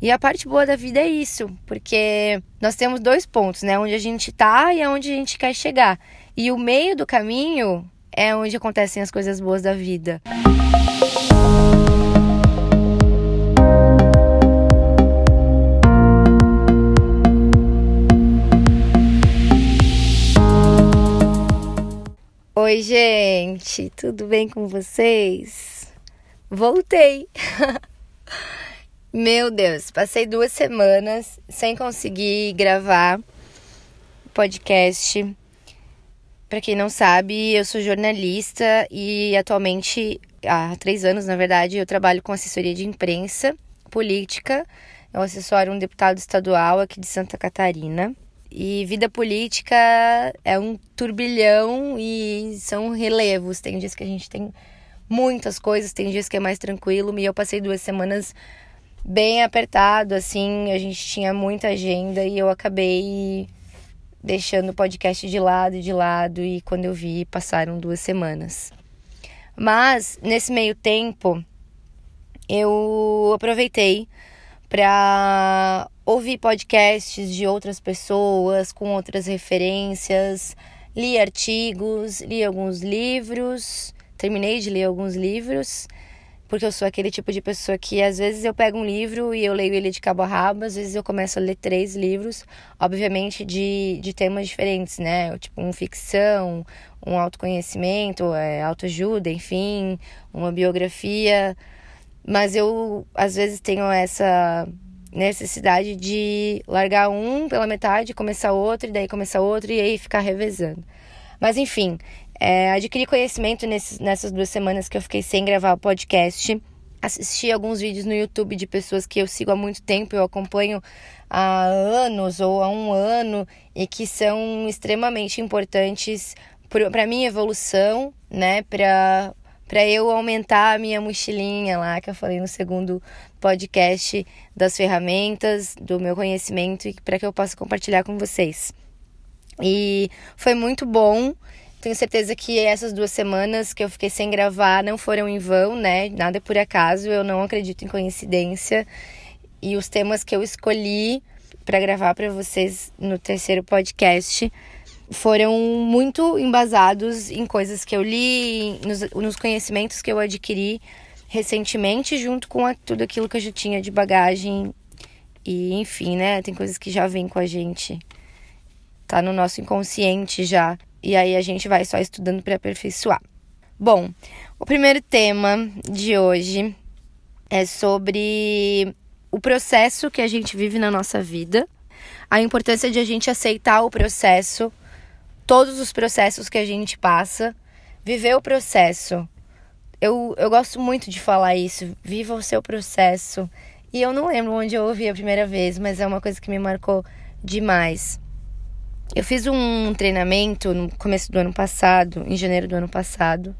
E a parte boa da vida é isso, porque nós temos dois pontos, né? Onde a gente tá e aonde a gente quer chegar. E o meio do caminho é onde acontecem as coisas boas da vida. Oi, gente, tudo bem com vocês? Voltei! Meu Deus, passei duas semanas sem conseguir gravar podcast. Para quem não sabe, eu sou jornalista e atualmente, há três anos na verdade, eu trabalho com assessoria de imprensa política. Eu assessoro um deputado estadual aqui de Santa Catarina. E vida política é um turbilhão e são relevos. Tem dias que a gente tem muitas coisas, tem dias que é mais tranquilo. E eu passei duas semanas bem apertado, assim, a gente tinha muita agenda e eu acabei deixando o podcast de lado e de lado e quando eu vi passaram duas semanas. Mas nesse meio tempo eu aproveitei para ouvir podcasts de outras pessoas com outras referências, li artigos, li alguns livros, terminei de ler alguns livros porque eu sou aquele tipo de pessoa que às vezes eu pego um livro e eu leio ele de cabo a rabo, às vezes eu começo a ler três livros, obviamente de, de temas diferentes, né? Tipo, um ficção, um autoconhecimento, é, autoajuda, enfim, uma biografia. Mas eu às vezes tenho essa necessidade de largar um pela metade, começar outro, e daí começar outro, e aí ficar revezando. Mas enfim, é, adquiri conhecimento nesses, nessas duas semanas que eu fiquei sem gravar o podcast. Assisti alguns vídeos no YouTube de pessoas que eu sigo há muito tempo, eu acompanho há anos ou há um ano e que são extremamente importantes para minha evolução, né? Para para eu aumentar a minha mochilinha lá, que eu falei no segundo podcast das ferramentas, do meu conhecimento e para que eu possa compartilhar com vocês. E foi muito bom. Tenho certeza que essas duas semanas que eu fiquei sem gravar não foram em vão, né? Nada é por acaso, eu não acredito em coincidência. E os temas que eu escolhi para gravar para vocês no terceiro podcast foram muito embasados em coisas que eu li, nos, nos conhecimentos que eu adquiri recentemente, junto com a, tudo aquilo que eu já tinha de bagagem. E enfim, né? Tem coisas que já vêm com a gente. Tá no nosso inconsciente já. E aí a gente vai só estudando para aperfeiçoar. Bom, o primeiro tema de hoje é sobre o processo que a gente vive na nossa vida, a importância de a gente aceitar o processo, todos os processos que a gente passa, viver o processo. Eu, eu gosto muito de falar isso, viva o seu processo. E eu não lembro onde eu ouvi a primeira vez, mas é uma coisa que me marcou demais. Eu fiz um treinamento no começo do ano passado, em janeiro do ano passado,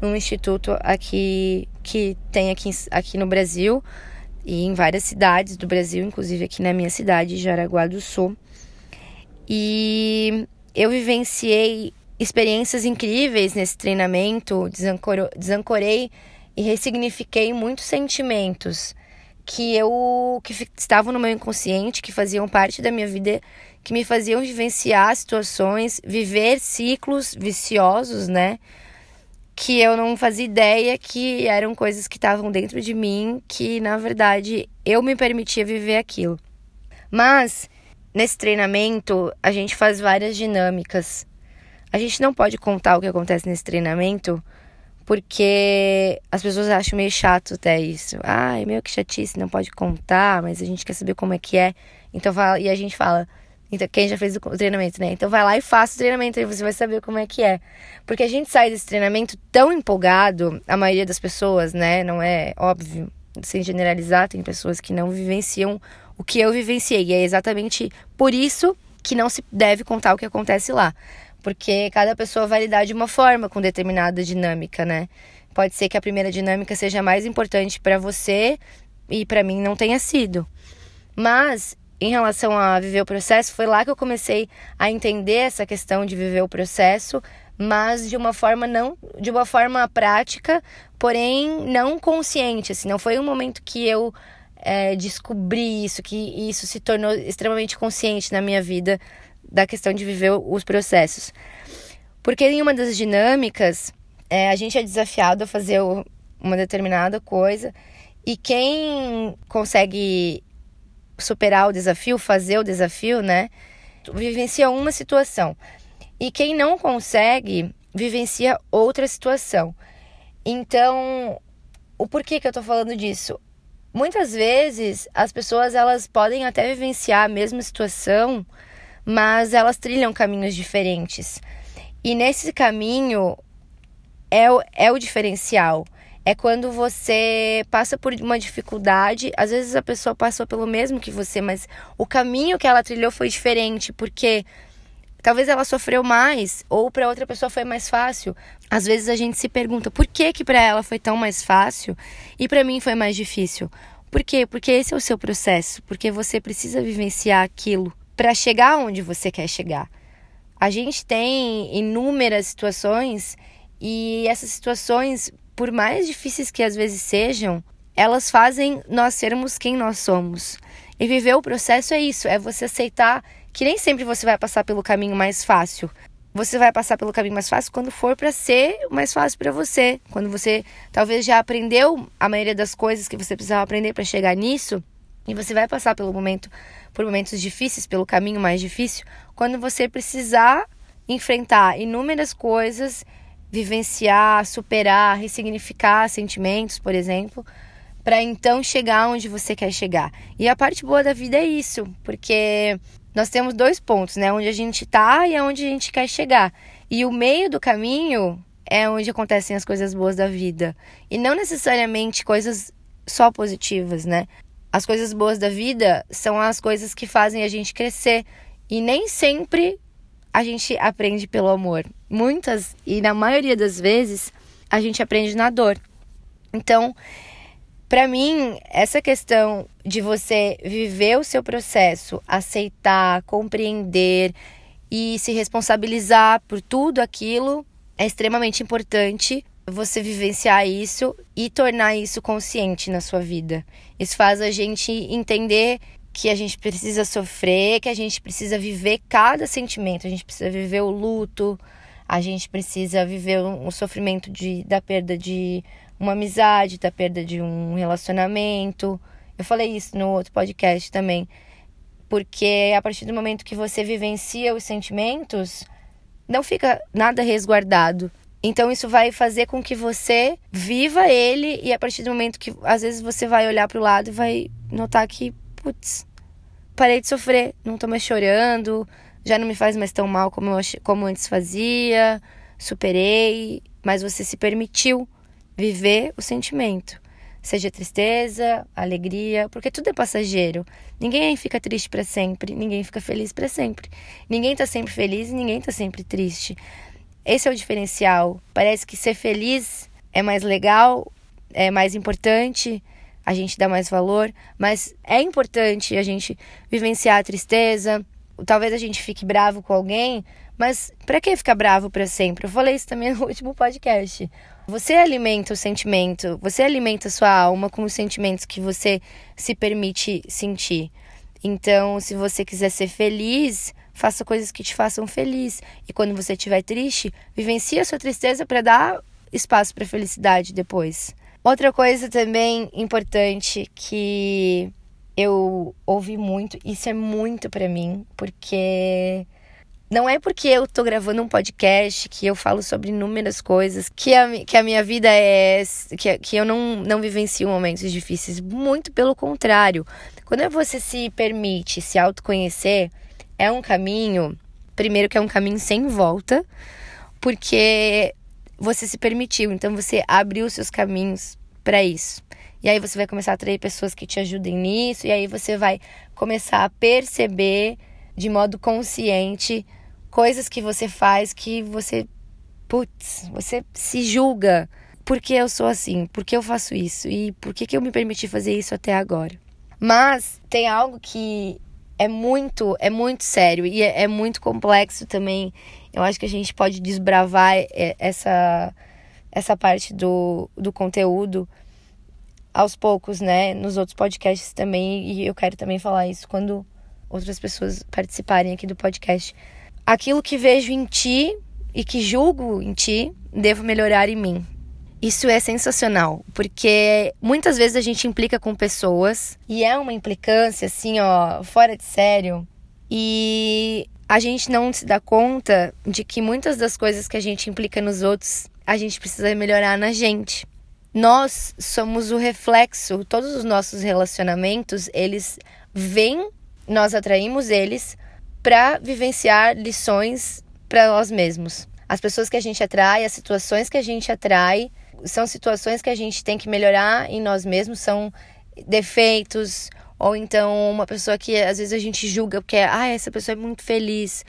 num instituto aqui que tem aqui, aqui no Brasil e em várias cidades do Brasil, inclusive aqui na minha cidade, Jaraguá do Sul. E eu vivenciei experiências incríveis nesse treinamento, desancorei e ressignifiquei muitos sentimentos que eu que estavam no meu inconsciente, que faziam parte da minha vida, que me faziam vivenciar situações, viver ciclos viciosos, né? Que eu não fazia ideia que eram coisas que estavam dentro de mim, que na verdade eu me permitia viver aquilo. Mas nesse treinamento a gente faz várias dinâmicas. A gente não pode contar o que acontece nesse treinamento porque as pessoas acham meio chato até isso. Ah, é meio que chatice, não pode contar, mas a gente quer saber como é que é. Então fala, e a gente fala, então quem já fez o treinamento, né? Então vai lá e faça o treinamento e você vai saber como é que é. Porque a gente sai desse treinamento tão empolgado, a maioria das pessoas, né? Não é óbvio, sem generalizar, tem pessoas que não vivenciam o que eu vivenciei. E é exatamente por isso que não se deve contar o que acontece lá porque cada pessoa vai lidar de uma forma com determinada dinâmica, né? Pode ser que a primeira dinâmica seja mais importante para você e para mim não tenha sido. Mas em relação a viver o processo, foi lá que eu comecei a entender essa questão de viver o processo, mas de uma forma não, de uma forma prática, porém não consciente, assim, não foi um momento que eu é, descobri isso, que isso se tornou extremamente consciente na minha vida da questão de viver os processos. Porque em uma das dinâmicas, é, a gente é desafiado a fazer uma determinada coisa e quem consegue superar o desafio, fazer o desafio, né, vivencia uma situação. E quem não consegue, vivencia outra situação. Então, o porquê que eu tô falando disso? Muitas vezes as pessoas elas podem até vivenciar a mesma situação, mas elas trilham caminhos diferentes. E nesse caminho é o, é o diferencial. É quando você passa por uma dificuldade, às vezes a pessoa passou pelo mesmo que você, mas o caminho que ela trilhou foi diferente, porque talvez ela sofreu mais ou para outra pessoa foi mais fácil. Às vezes a gente se pergunta por que que para ela foi tão mais fácil e para mim foi mais difícil. Por quê? Porque esse é o seu processo, porque você precisa vivenciar aquilo para chegar onde você quer chegar. A gente tem inúmeras situações e essas situações, por mais difíceis que às vezes sejam, elas fazem nós sermos quem nós somos. E viver o processo é isso, é você aceitar que nem sempre você vai passar pelo caminho mais fácil. Você vai passar pelo caminho mais fácil quando for para ser mais fácil para você, quando você talvez já aprendeu a maioria das coisas que você precisava aprender para chegar nisso, e você vai passar pelo momento por momentos difíceis, pelo caminho mais difícil, quando você precisar enfrentar inúmeras coisas, vivenciar, superar, ressignificar sentimentos, por exemplo, para então chegar onde você quer chegar. E a parte boa da vida é isso, porque nós temos dois pontos, né? Onde a gente tá e aonde a gente quer chegar. E o meio do caminho é onde acontecem as coisas boas da vida. E não necessariamente coisas só positivas, né? As coisas boas da vida são as coisas que fazem a gente crescer. E nem sempre a gente aprende pelo amor. Muitas, e na maioria das vezes, a gente aprende na dor. Então, para mim, essa questão de você viver o seu processo, aceitar, compreender e se responsabilizar por tudo aquilo é extremamente importante você vivenciar isso e tornar isso consciente na sua vida. Isso faz a gente entender que a gente precisa sofrer, que a gente precisa viver cada sentimento, a gente precisa viver o luto, a gente precisa viver o sofrimento de, da perda de uma amizade, da perda de um relacionamento. Eu falei isso no outro podcast também. Porque a partir do momento que você vivencia os sentimentos, não fica nada resguardado. Então isso vai fazer com que você viva ele e a partir do momento que às vezes você vai olhar para o lado e vai notar que, putz, parei de sofrer, não tô mais chorando, já não me faz mais tão mal como, eu, como antes fazia, superei, mas você se permitiu viver o sentimento. Seja tristeza, alegria, porque tudo é passageiro. Ninguém fica triste para sempre, ninguém fica feliz para sempre. Ninguém tá sempre feliz e ninguém tá sempre triste. Esse é o diferencial. Parece que ser feliz é mais legal, é mais importante, a gente dá mais valor, mas é importante a gente vivenciar a tristeza. Talvez a gente fique bravo com alguém, mas para que ficar bravo para sempre? Eu falei isso também no último podcast. Você alimenta o sentimento, você alimenta a sua alma com os sentimentos que você se permite sentir. Então, se você quiser ser feliz, faça coisas que te façam feliz. E quando você estiver triste, vivencie a sua tristeza para dar espaço para felicidade depois. Outra coisa também importante que eu ouvi muito, isso é muito para mim, porque não é porque eu tô gravando um podcast que eu falo sobre inúmeras coisas, que a, que a minha vida é. que, que eu não, não vivencio momentos difíceis. Muito pelo contrário. Quando você se permite se autoconhecer, é um caminho. Primeiro, que é um caminho sem volta, porque você se permitiu, então você abriu seus caminhos para isso. E aí você vai começar a atrair pessoas que te ajudem nisso, e aí você vai começar a perceber de modo consciente coisas que você faz que você, putz, você se julga. Por que eu sou assim? Por que eu faço isso? E por que, que eu me permiti fazer isso até agora? Mas tem algo que é muito, é muito sério e é, é muito complexo também. Eu acho que a gente pode desbravar essa, essa parte do, do conteúdo. aos poucos, né, nos outros podcasts também, e eu quero também falar isso quando outras pessoas participarem aqui do podcast. Aquilo que vejo em ti e que julgo em ti, devo melhorar em mim. Isso é sensacional, porque muitas vezes a gente implica com pessoas e é uma implicância assim, ó, fora de sério. E a gente não se dá conta de que muitas das coisas que a gente implica nos outros, a gente precisa melhorar na gente. Nós somos o reflexo, todos os nossos relacionamentos, eles vêm, nós atraímos eles para vivenciar lições para nós mesmos. As pessoas que a gente atrai, as situações que a gente atrai, são situações que a gente tem que melhorar em nós mesmos, são defeitos, ou então uma pessoa que às vezes a gente julga porque, ah, essa pessoa é muito feliz.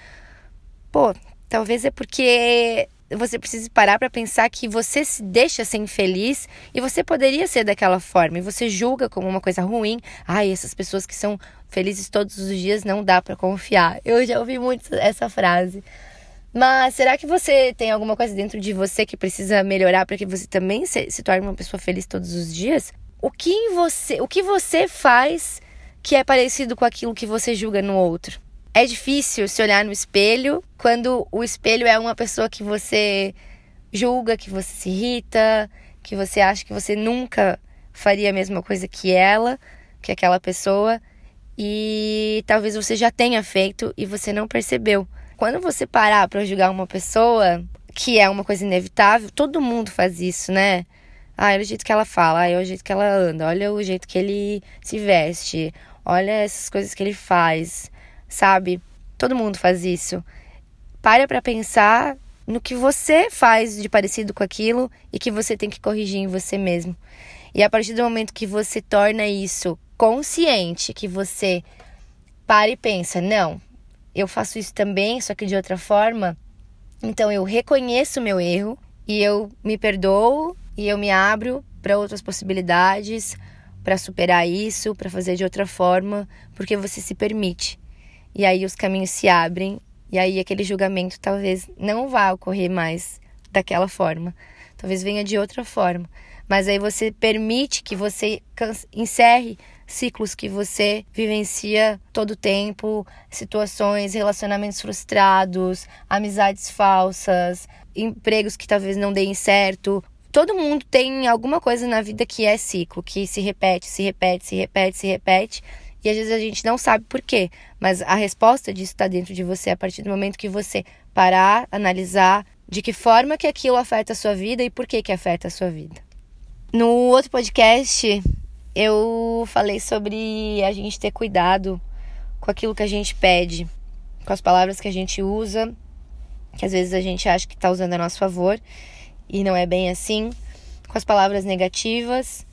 Pô, talvez é porque você precisa parar para pensar que você se deixa ser infeliz e você poderia ser daquela forma e você julga como uma coisa ruim. Ai, essas pessoas que são felizes todos os dias não dá para confiar. Eu já ouvi muito essa frase. Mas será que você tem alguma coisa dentro de você que precisa melhorar para que você também se, se torne uma pessoa feliz todos os dias? O que você, o que você faz que é parecido com aquilo que você julga no outro? É difícil se olhar no espelho quando o espelho é uma pessoa que você julga, que você se irrita, que você acha que você nunca faria a mesma coisa que ela, que aquela pessoa, e talvez você já tenha feito e você não percebeu. Quando você parar para julgar uma pessoa, que é uma coisa inevitável, todo mundo faz isso, né? Ah, olha o jeito que ela fala, olha o jeito que ela anda, olha o jeito que ele se veste, olha essas coisas que ele faz, sabe? Todo mundo faz isso. Para para pensar no que você faz de parecido com aquilo e que você tem que corrigir em você mesmo. E a partir do momento que você torna isso consciente, que você para e pensa, não, eu faço isso também, só que de outra forma. Então eu reconheço o meu erro e eu me perdoo e eu me abro para outras possibilidades, para superar isso, para fazer de outra forma, porque você se permite. E aí os caminhos se abrem e aí aquele julgamento talvez não vá ocorrer mais daquela forma. Talvez venha de outra forma. Mas aí você permite que você encerre ciclos que você vivencia todo o tempo, situações, relacionamentos frustrados, amizades falsas, empregos que talvez não deem certo. Todo mundo tem alguma coisa na vida que é ciclo, que se repete, se repete, se repete, se repete. E às vezes a gente não sabe por quê, mas a resposta disso está dentro de você a partir do momento que você parar, analisar de que forma que aquilo afeta a sua vida e por que que afeta a sua vida. No outro podcast, eu falei sobre a gente ter cuidado com aquilo que a gente pede, com as palavras que a gente usa, que às vezes a gente acha que está usando a nosso favor e não é bem assim, com as palavras negativas.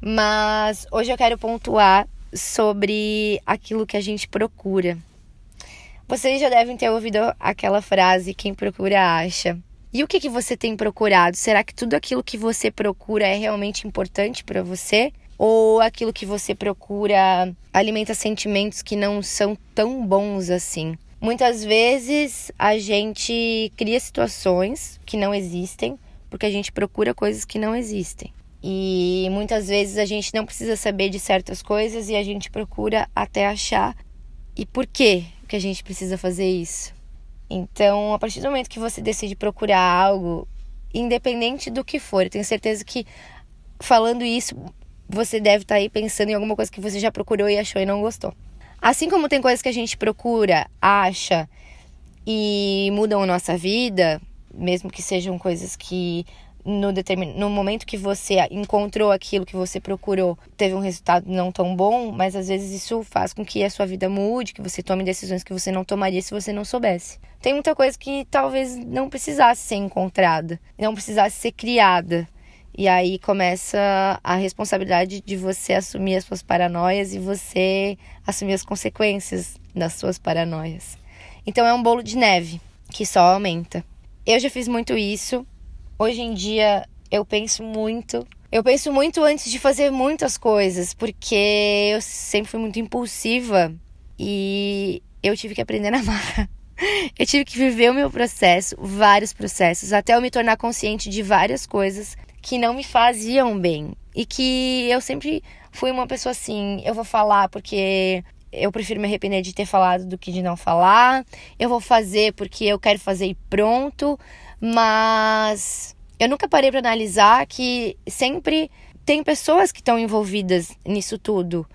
Mas hoje eu quero pontuar sobre aquilo que a gente procura. Vocês já devem ter ouvido aquela frase: quem procura acha. E o que, que você tem procurado? Será que tudo aquilo que você procura é realmente importante para você? Ou aquilo que você procura alimenta sentimentos que não são tão bons assim. Muitas vezes a gente cria situações que não existem porque a gente procura coisas que não existem. E muitas vezes a gente não precisa saber de certas coisas e a gente procura até achar. E por que que a gente precisa fazer isso? Então, a partir do momento que você decide procurar algo, independente do que for, eu tenho certeza que falando isso, você deve estar tá aí pensando em alguma coisa que você já procurou e achou e não gostou. Assim como tem coisas que a gente procura, acha e mudam a nossa vida, mesmo que sejam coisas que no, determin... no momento que você encontrou aquilo que você procurou, teve um resultado não tão bom, mas às vezes isso faz com que a sua vida mude, que você tome decisões que você não tomaria se você não soubesse. Tem muita coisa que talvez não precisasse ser encontrada, não precisasse ser criada. E aí começa a responsabilidade de você assumir as suas paranoias e você assumir as consequências das suas paranoias. Então é um bolo de neve que só aumenta. Eu já fiz muito isso. Hoje em dia eu penso muito. Eu penso muito antes de fazer muitas coisas, porque eu sempre fui muito impulsiva e eu tive que aprender na marra. Eu tive que viver o meu processo, vários processos, até eu me tornar consciente de várias coisas que não me faziam bem. e que eu sempre fui uma pessoa assim, eu vou falar porque eu prefiro me arrepender de ter falado do que de não falar. Eu vou fazer porque eu quero fazer e pronto. Mas eu nunca parei para analisar que sempre tem pessoas que estão envolvidas nisso tudo.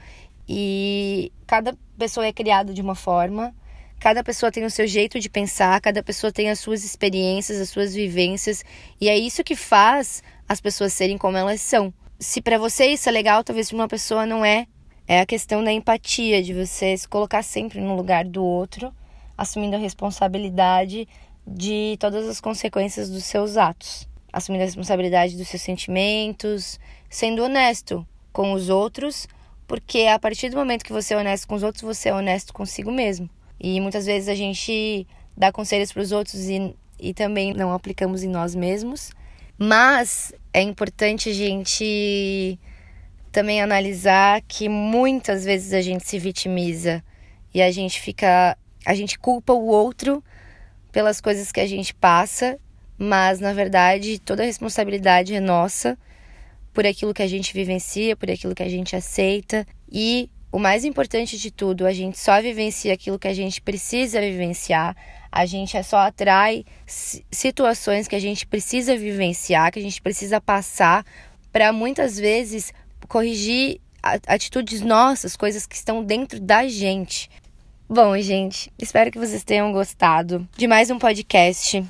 E cada pessoa é criada de uma forma, cada pessoa tem o seu jeito de pensar, cada pessoa tem as suas experiências, as suas vivências, e é isso que faz as pessoas serem como elas são. Se para você isso é legal, talvez para uma pessoa não é. É a questão da empatia, de você se colocar sempre no lugar do outro, assumindo a responsabilidade de todas as consequências dos seus atos, assumindo a responsabilidade dos seus sentimentos, sendo honesto com os outros, porque a partir do momento que você é honesto com os outros, você é honesto consigo mesmo. E muitas vezes a gente dá conselhos para os outros e, e também não aplicamos em nós mesmos. Mas é importante a gente também analisar que muitas vezes a gente se vitimiza e a gente fica. A gente culpa o outro pelas coisas que a gente passa, mas na verdade toda a responsabilidade é nossa por aquilo que a gente vivencia, por aquilo que a gente aceita e o mais importante de tudo, a gente só vivencia aquilo que a gente precisa vivenciar. A gente é só atrai situações que a gente precisa vivenciar, que a gente precisa passar para muitas vezes corrigir atitudes nossas, coisas que estão dentro da gente. Bom, gente, espero que vocês tenham gostado de mais um podcast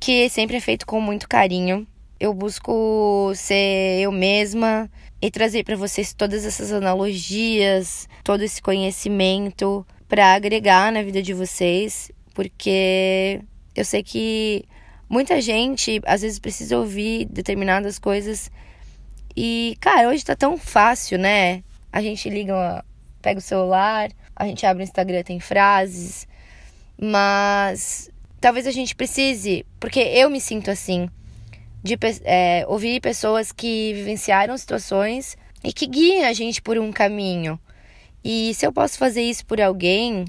que sempre é feito com muito carinho. Eu busco ser eu mesma e trazer para vocês todas essas analogias, todo esse conhecimento para agregar na vida de vocês, porque eu sei que muita gente às vezes precisa ouvir determinadas coisas e, cara, hoje tá tão fácil, né? A gente liga, pega o celular, a gente abre o Instagram, tem frases, mas talvez a gente precise, porque eu me sinto assim, de é, ouvir pessoas que vivenciaram situações e que guiem a gente por um caminho. E se eu posso fazer isso por alguém,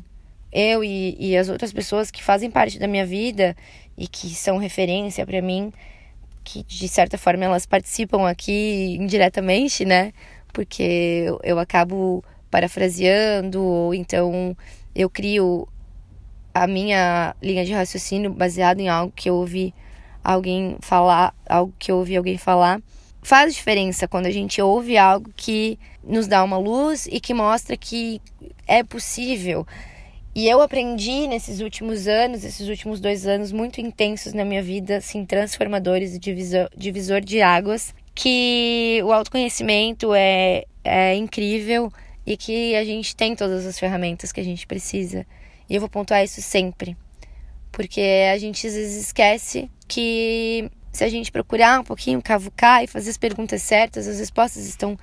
eu e, e as outras pessoas que fazem parte da minha vida e que são referência para mim, que de certa forma elas participam aqui indiretamente, né? Porque eu, eu acabo parafraseando, ou então eu crio a minha linha de raciocínio baseado em algo que eu ouvi alguém falar, algo que ouvi alguém falar. Faz diferença quando a gente ouve algo que nos dá uma luz e que mostra que é possível. E eu aprendi nesses últimos anos, esses últimos dois anos muito intensos na minha vida, assim, transformadores e divisor, divisor de águas, que o autoconhecimento é, é incrível e que a gente tem todas as ferramentas que a gente precisa. E eu vou pontuar isso sempre, porque a gente às vezes esquece que se a gente procurar um pouquinho, cavucar e fazer as perguntas certas, as respostas estão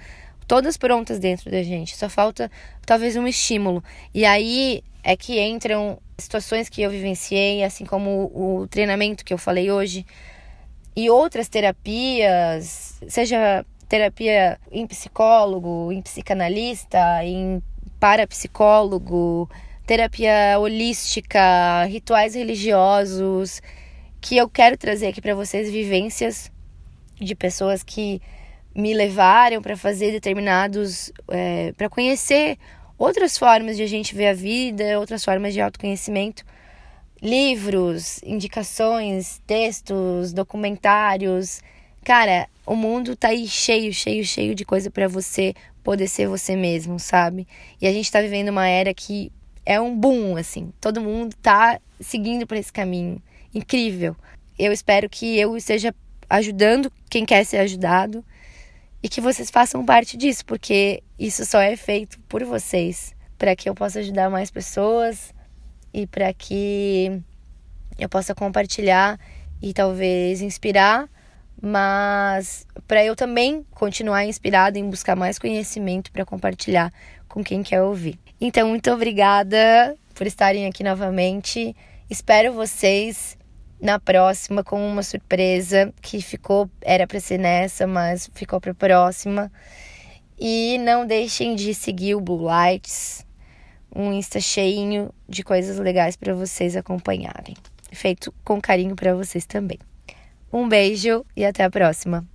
todas prontas dentro da gente. Só falta talvez um estímulo. E aí é que entram situações que eu vivenciei, assim como o treinamento que eu falei hoje, e outras terapias, seja terapia em psicólogo, em psicanalista, em parapsicólogo, terapia holística, rituais religiosos, que eu quero trazer aqui para vocês vivências de pessoas que me levaram para fazer determinados, é, para conhecer outras formas de a gente ver a vida, outras formas de autoconhecimento, livros, indicações, textos, documentários, Cara, o mundo tá aí cheio, cheio, cheio de coisa para você poder ser você mesmo, sabe? E a gente tá vivendo uma era que é um boom, assim. Todo mundo tá seguindo por esse caminho. Incrível. Eu espero que eu esteja ajudando quem quer ser ajudado e que vocês façam parte disso, porque isso só é feito por vocês, para que eu possa ajudar mais pessoas e para que eu possa compartilhar e talvez inspirar mas para eu também continuar inspirada em buscar mais conhecimento para compartilhar com quem quer ouvir. Então, muito obrigada por estarem aqui novamente. Espero vocês na próxima com uma surpresa que ficou era para ser nessa, mas ficou para próxima. E não deixem de seguir o Blue Lights, um Insta cheinho de coisas legais para vocês acompanharem. Feito com carinho para vocês também. Um beijo e até a próxima.